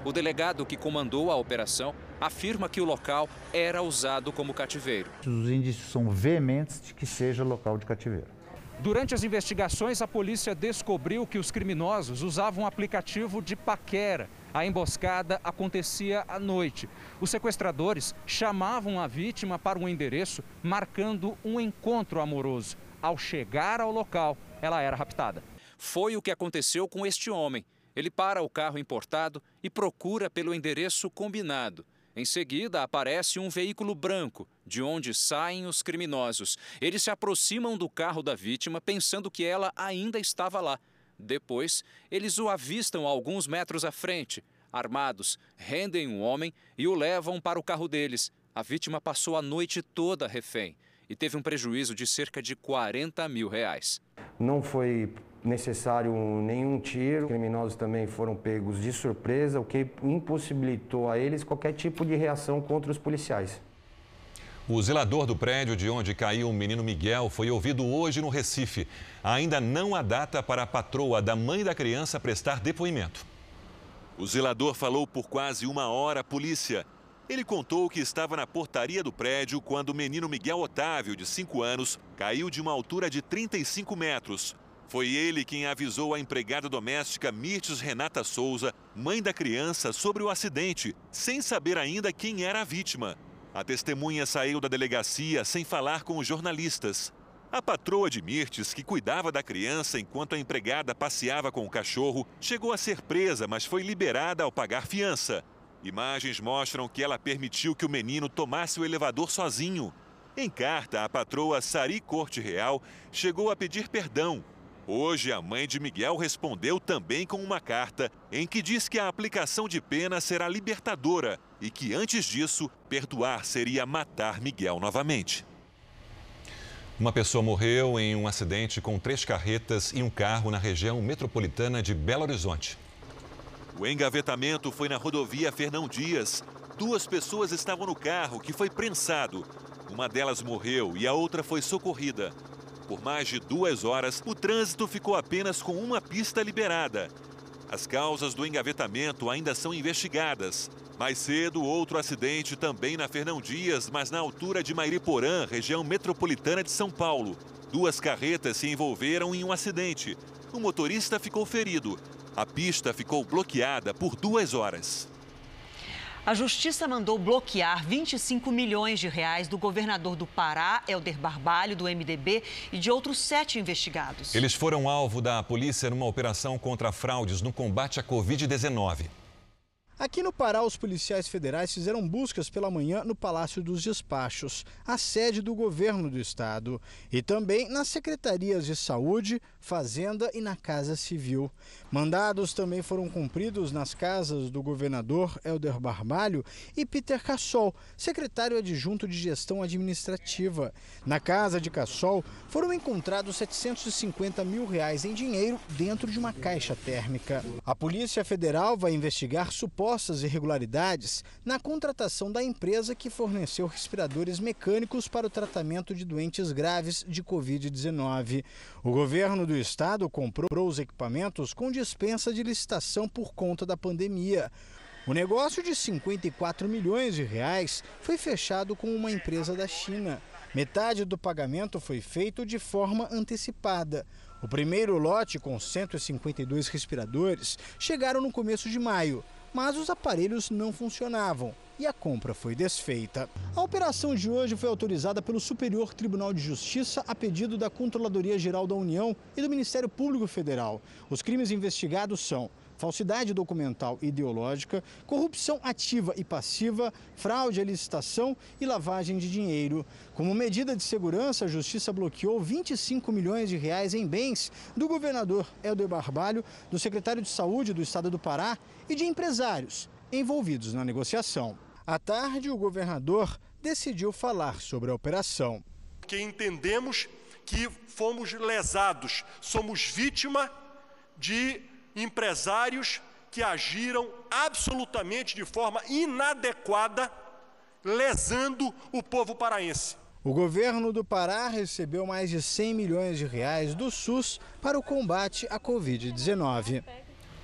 O delegado que comandou a operação afirma que o local era usado como cativeiro. Os indícios são veementes de que seja local de cativeiro. Durante as investigações, a polícia descobriu que os criminosos usavam um aplicativo de paquera. A emboscada acontecia à noite. Os sequestradores chamavam a vítima para um endereço, marcando um encontro amoroso. Ao chegar ao local, ela era raptada. Foi o que aconteceu com este homem. Ele para o carro importado e procura pelo endereço combinado. Em seguida, aparece um veículo branco, de onde saem os criminosos. Eles se aproximam do carro da vítima, pensando que ela ainda estava lá. Depois, eles o avistam alguns metros à frente. Armados, rendem um homem e o levam para o carro deles. A vítima passou a noite toda refém e teve um prejuízo de cerca de 40 mil reais. Não foi necessário nenhum tiro. Os criminosos também foram pegos de surpresa, o que impossibilitou a eles qualquer tipo de reação contra os policiais. O zelador do prédio de onde caiu o menino Miguel foi ouvido hoje no Recife. Ainda não há data para a patroa da mãe da criança prestar depoimento. O zelador falou por quase uma hora à polícia. Ele contou que estava na portaria do prédio quando o menino Miguel Otávio, de 5 anos, caiu de uma altura de 35 metros. Foi ele quem avisou a empregada doméstica Mirtes Renata Souza, mãe da criança, sobre o acidente, sem saber ainda quem era a vítima. A testemunha saiu da delegacia sem falar com os jornalistas. A patroa de Mirtes, que cuidava da criança enquanto a empregada passeava com o cachorro, chegou a ser presa, mas foi liberada ao pagar fiança. Imagens mostram que ela permitiu que o menino tomasse o elevador sozinho. Em carta, a patroa Sari Corte Real chegou a pedir perdão. Hoje, a mãe de Miguel respondeu também com uma carta em que diz que a aplicação de pena será libertadora e que, antes disso, perdoar seria matar Miguel novamente. Uma pessoa morreu em um acidente com três carretas e um carro na região metropolitana de Belo Horizonte. O engavetamento foi na rodovia Fernão Dias. Duas pessoas estavam no carro, que foi prensado. Uma delas morreu e a outra foi socorrida. Por mais de duas horas, o trânsito ficou apenas com uma pista liberada. As causas do engavetamento ainda são investigadas. Mais cedo, outro acidente também na Fernão Dias, mas na altura de Mairiporã, região metropolitana de São Paulo. Duas carretas se envolveram em um acidente. O motorista ficou ferido. A pista ficou bloqueada por duas horas. A Justiça mandou bloquear 25 milhões de reais do governador do Pará, Helder Barbalho, do MDB, e de outros sete investigados. Eles foram alvo da polícia numa operação contra fraudes no combate à Covid-19. Aqui no Pará, os policiais federais fizeram buscas pela manhã no Palácio dos Despachos, a sede do governo do estado, e também nas secretarias de Saúde, Fazenda e na Casa Civil. Mandados também foram cumpridos nas casas do governador Helder Barbalho e Peter Cassol, secretário adjunto de Gestão Administrativa. Na casa de Cassol foram encontrados 750 mil reais em dinheiro dentro de uma caixa térmica. A Polícia Federal vai investigar supostas irregularidades na contratação da empresa que forneceu respiradores mecânicos para o tratamento de doentes graves de Covid-19. O governo do estado comprou os equipamentos com dispensa de licitação por conta da pandemia. O negócio de 54 milhões de reais foi fechado com uma empresa da China. Metade do pagamento foi feito de forma antecipada. O primeiro lote, com 152 respiradores, chegaram no começo de maio, mas os aparelhos não funcionavam e a compra foi desfeita. A operação de hoje foi autorizada pelo Superior Tribunal de Justiça a pedido da Controladoria Geral da União e do Ministério Público Federal. Os crimes investigados são falsidade documental e ideológica, corrupção ativa e passiva, fraude à licitação e lavagem de dinheiro. Como medida de segurança, a Justiça bloqueou 25 milhões de reais em bens do governador Helder Barbalho, do secretário de Saúde do Estado do Pará e de empresários envolvidos na negociação. À tarde, o governador decidiu falar sobre a operação. Que entendemos que fomos lesados, somos vítima de empresários que agiram absolutamente de forma inadequada, lesando o povo paraense. O governo do Pará recebeu mais de 100 milhões de reais do SUS para o combate à Covid-19.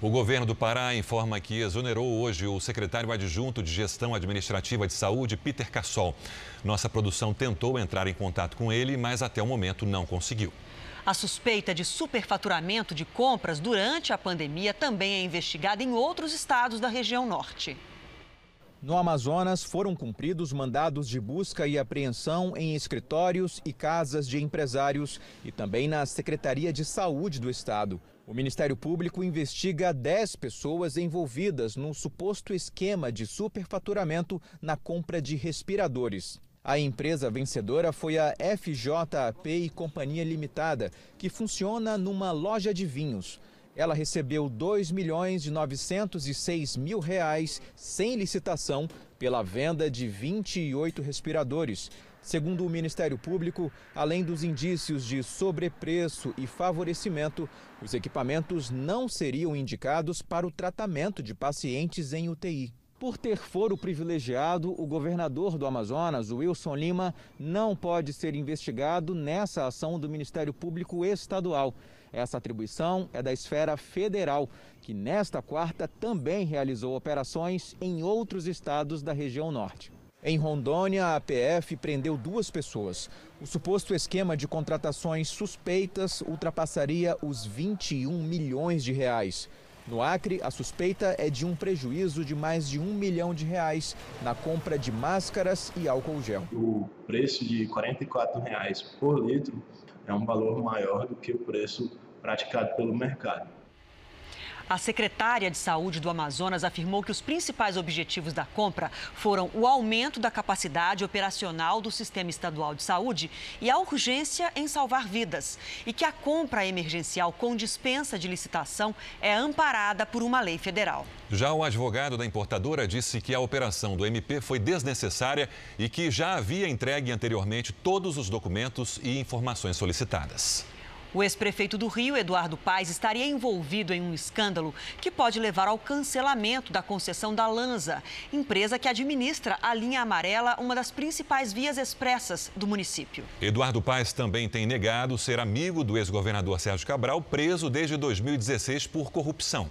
O governo do Pará informa que exonerou hoje o secretário adjunto de Gestão Administrativa de Saúde, Peter Cassol. Nossa produção tentou entrar em contato com ele, mas até o momento não conseguiu. A suspeita de superfaturamento de compras durante a pandemia também é investigada em outros estados da região norte. No Amazonas, foram cumpridos mandados de busca e apreensão em escritórios e casas de empresários e também na Secretaria de Saúde do Estado. O Ministério Público investiga 10 pessoas envolvidas num suposto esquema de superfaturamento na compra de respiradores. A empresa vencedora foi a FJAP e Companhia Limitada, que funciona numa loja de vinhos. Ela recebeu 2 milhões de 906 mil reais sem licitação pela venda de 28 respiradores. Segundo o Ministério Público, além dos indícios de sobrepreço e favorecimento, os equipamentos não seriam indicados para o tratamento de pacientes em UTI. Por ter foro privilegiado, o governador do Amazonas, Wilson Lima, não pode ser investigado nessa ação do Ministério Público Estadual. Essa atribuição é da esfera federal, que nesta quarta também realizou operações em outros estados da região norte. Em Rondônia, a PF prendeu duas pessoas. O suposto esquema de contratações suspeitas ultrapassaria os 21 milhões de reais. No Acre, a suspeita é de um prejuízo de mais de um milhão de reais na compra de máscaras e álcool gel. O preço de 44 reais por litro é um valor maior do que o preço praticado pelo mercado. A secretária de Saúde do Amazonas afirmou que os principais objetivos da compra foram o aumento da capacidade operacional do sistema estadual de saúde e a urgência em salvar vidas. E que a compra emergencial com dispensa de licitação é amparada por uma lei federal. Já o advogado da importadora disse que a operação do MP foi desnecessária e que já havia entregue anteriormente todos os documentos e informações solicitadas. O ex-prefeito do Rio, Eduardo Paes, estaria envolvido em um escândalo que pode levar ao cancelamento da concessão da Lanza, empresa que administra a linha amarela, uma das principais vias expressas do município. Eduardo Paes também tem negado ser amigo do ex-governador Sérgio Cabral, preso desde 2016 por corrupção.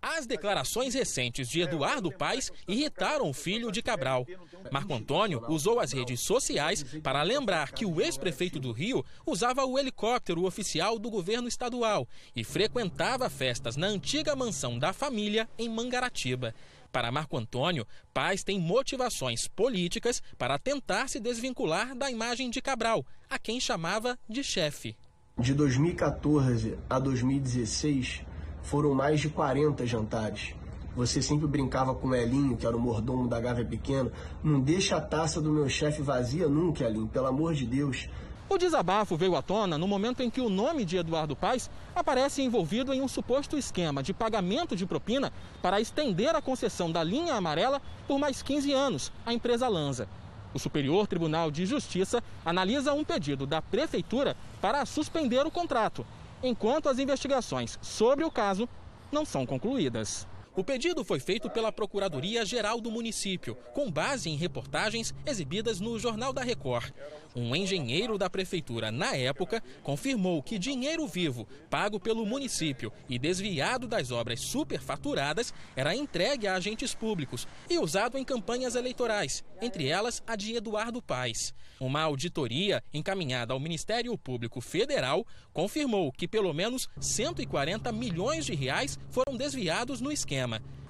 As declarações recentes de Eduardo Paes irritaram o filho de Cabral. Marco Antônio usou as redes sociais para lembrar que o ex-prefeito do Rio usava o helicóptero oficial do governo estadual e frequentava festas na antiga mansão da família em Mangaratiba. Para Marco Antônio, Paz tem motivações políticas para tentar se desvincular da imagem de Cabral, a quem chamava de chefe. De 2014 a 2016, foram mais de 40 jantares. Você sempre brincava com o Elinho, que era o mordomo da Gávea Pequena. Não deixa a taça do meu chefe vazia nunca, Elinho, pelo amor de Deus. O desabafo veio à tona no momento em que o nome de Eduardo Paes aparece envolvido em um suposto esquema de pagamento de propina para estender a concessão da linha amarela por mais 15 anos à empresa Lanza. O Superior Tribunal de Justiça analisa um pedido da Prefeitura para suspender o contrato enquanto as investigações sobre o caso não são concluídas. O pedido foi feito pela Procuradoria-Geral do município, com base em reportagens exibidas no Jornal da Record. Um engenheiro da prefeitura, na época, confirmou que dinheiro vivo, pago pelo município e desviado das obras superfaturadas, era entregue a agentes públicos e usado em campanhas eleitorais, entre elas a de Eduardo Paes. Uma auditoria encaminhada ao Ministério Público Federal confirmou que pelo menos 140 milhões de reais foram desviados no esquema.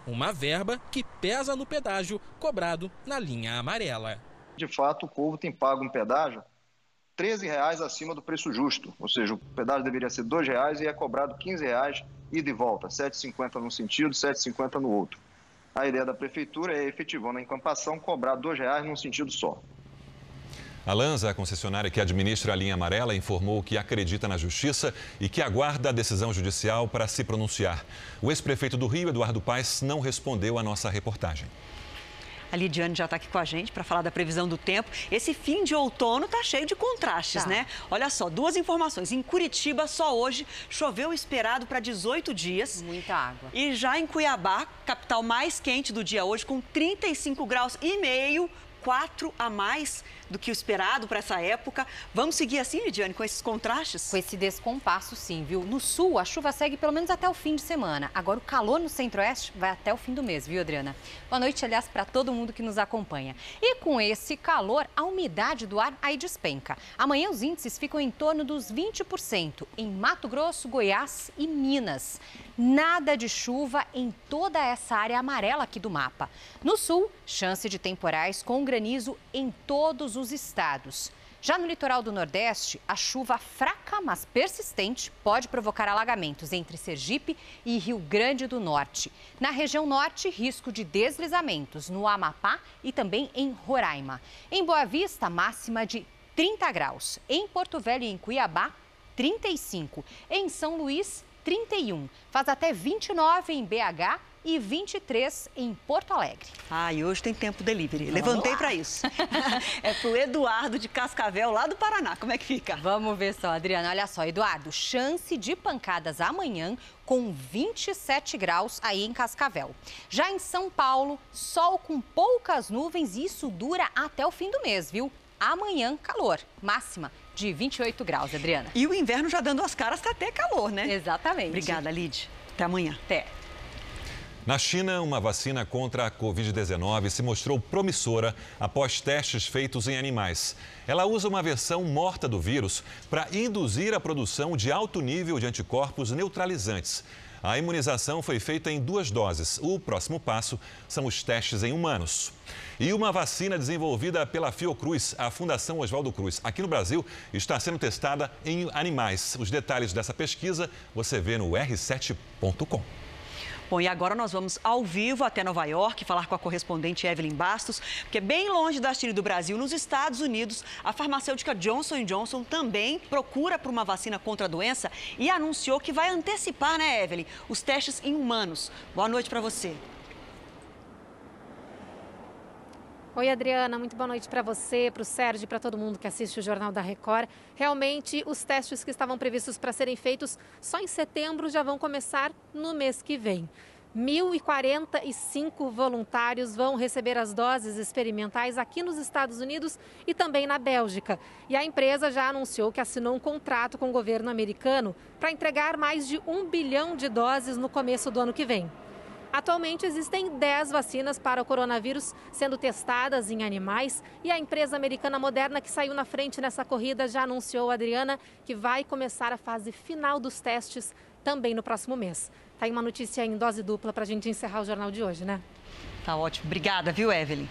Uma verba que pesa no pedágio cobrado na linha amarela. De fato, o povo tem pago um pedágio 13 reais acima do preço justo, ou seja, o pedágio deveria ser R$ reais e é cobrado 15 reais ida e volta, 7,50 num sentido, 7,50 no outro. A ideia da prefeitura é, efetivando a encampação, cobrar R$ reais num sentido só. A Lanza, a concessionária que administra a linha amarela, informou que acredita na justiça e que aguarda a decisão judicial para se pronunciar. O ex-prefeito do Rio, Eduardo Paes, não respondeu à nossa reportagem. A Lidiane já está aqui com a gente para falar da previsão do tempo. Esse fim de outono está cheio de contrastes, tá. né? Olha só, duas informações. Em Curitiba, só hoje, choveu esperado para 18 dias. Muita água. E já em Cuiabá, capital mais quente do dia hoje, com 35 graus e meio, 4 a mais do que o esperado para essa época. Vamos seguir assim, Lidiane, com esses contrastes? Com esse descompasso, sim, viu? No sul, a chuva segue pelo menos até o fim de semana. Agora, o calor no centro-oeste vai até o fim do mês, viu, Adriana? Boa noite, aliás, para todo mundo que nos acompanha. E com esse calor, a umidade do ar aí despenca. Amanhã, os índices ficam em torno dos 20% em Mato Grosso, Goiás e Minas. Nada de chuva em toda essa área amarela aqui do mapa. No sul, chance de temporais com granizo em todos os estados. Já no litoral do Nordeste, a chuva fraca, mas persistente, pode provocar alagamentos entre Sergipe e Rio Grande do Norte. Na região norte, risco de deslizamentos no Amapá e também em Roraima. Em Boa Vista, máxima de 30 graus. Em Porto Velho e em Cuiabá, 35. Em São Luís, 31. Faz até 29 em BH e 23 em Porto Alegre. Ah, e hoje tem tempo delivery. Vamos Levantei para isso. é pro Eduardo de Cascavel, lá do Paraná. Como é que fica? Vamos ver só, Adriana. Olha só, Eduardo, chance de pancadas amanhã com 27 graus aí em Cascavel. Já em São Paulo, sol com poucas nuvens e isso dura até o fim do mês, viu? amanhã calor, máxima de 28 graus, Adriana. E o inverno já dando as caras, tá até calor, né? Exatamente. Obrigada, Lid. Até amanhã. Até. Na China, uma vacina contra a Covid-19 se mostrou promissora após testes feitos em animais. Ela usa uma versão morta do vírus para induzir a produção de alto nível de anticorpos neutralizantes. A imunização foi feita em duas doses. O próximo passo são os testes em humanos. E uma vacina desenvolvida pela Fiocruz, a Fundação Oswaldo Cruz, aqui no Brasil, está sendo testada em animais. Os detalhes dessa pesquisa você vê no r7.com. Bom, e agora nós vamos ao vivo até Nova York falar com a correspondente Evelyn Bastos, porque bem longe da Chile do Brasil, nos Estados Unidos, a farmacêutica Johnson Johnson também procura por uma vacina contra a doença e anunciou que vai antecipar, né, Evelyn, os testes em humanos. Boa noite para você. Oi, Adriana, muito boa noite para você, para o Sérgio para todo mundo que assiste o Jornal da Record. Realmente, os testes que estavam previstos para serem feitos só em setembro já vão começar no mês que vem. 1.045 voluntários vão receber as doses experimentais aqui nos Estados Unidos e também na Bélgica. E a empresa já anunciou que assinou um contrato com o governo americano para entregar mais de um bilhão de doses no começo do ano que vem. Atualmente existem 10 vacinas para o coronavírus sendo testadas em animais e a empresa americana Moderna que saiu na frente nessa corrida já anunciou, Adriana, que vai começar a fase final dos testes também no próximo mês. Tá aí uma notícia em dose dupla para a gente encerrar o jornal de hoje, né? Tá ótimo. Obrigada, viu, Evelyn?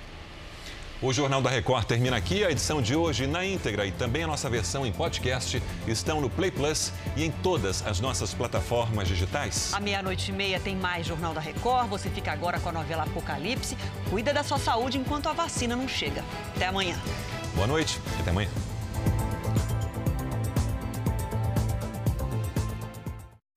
O Jornal da Record termina aqui. A edição de hoje na íntegra e também a nossa versão em podcast estão no Play Plus e em todas as nossas plataformas digitais. À meia-noite e meia tem mais Jornal da Record. Você fica agora com a novela Apocalipse. Cuida da sua saúde enquanto a vacina não chega. Até amanhã. Boa noite e até amanhã.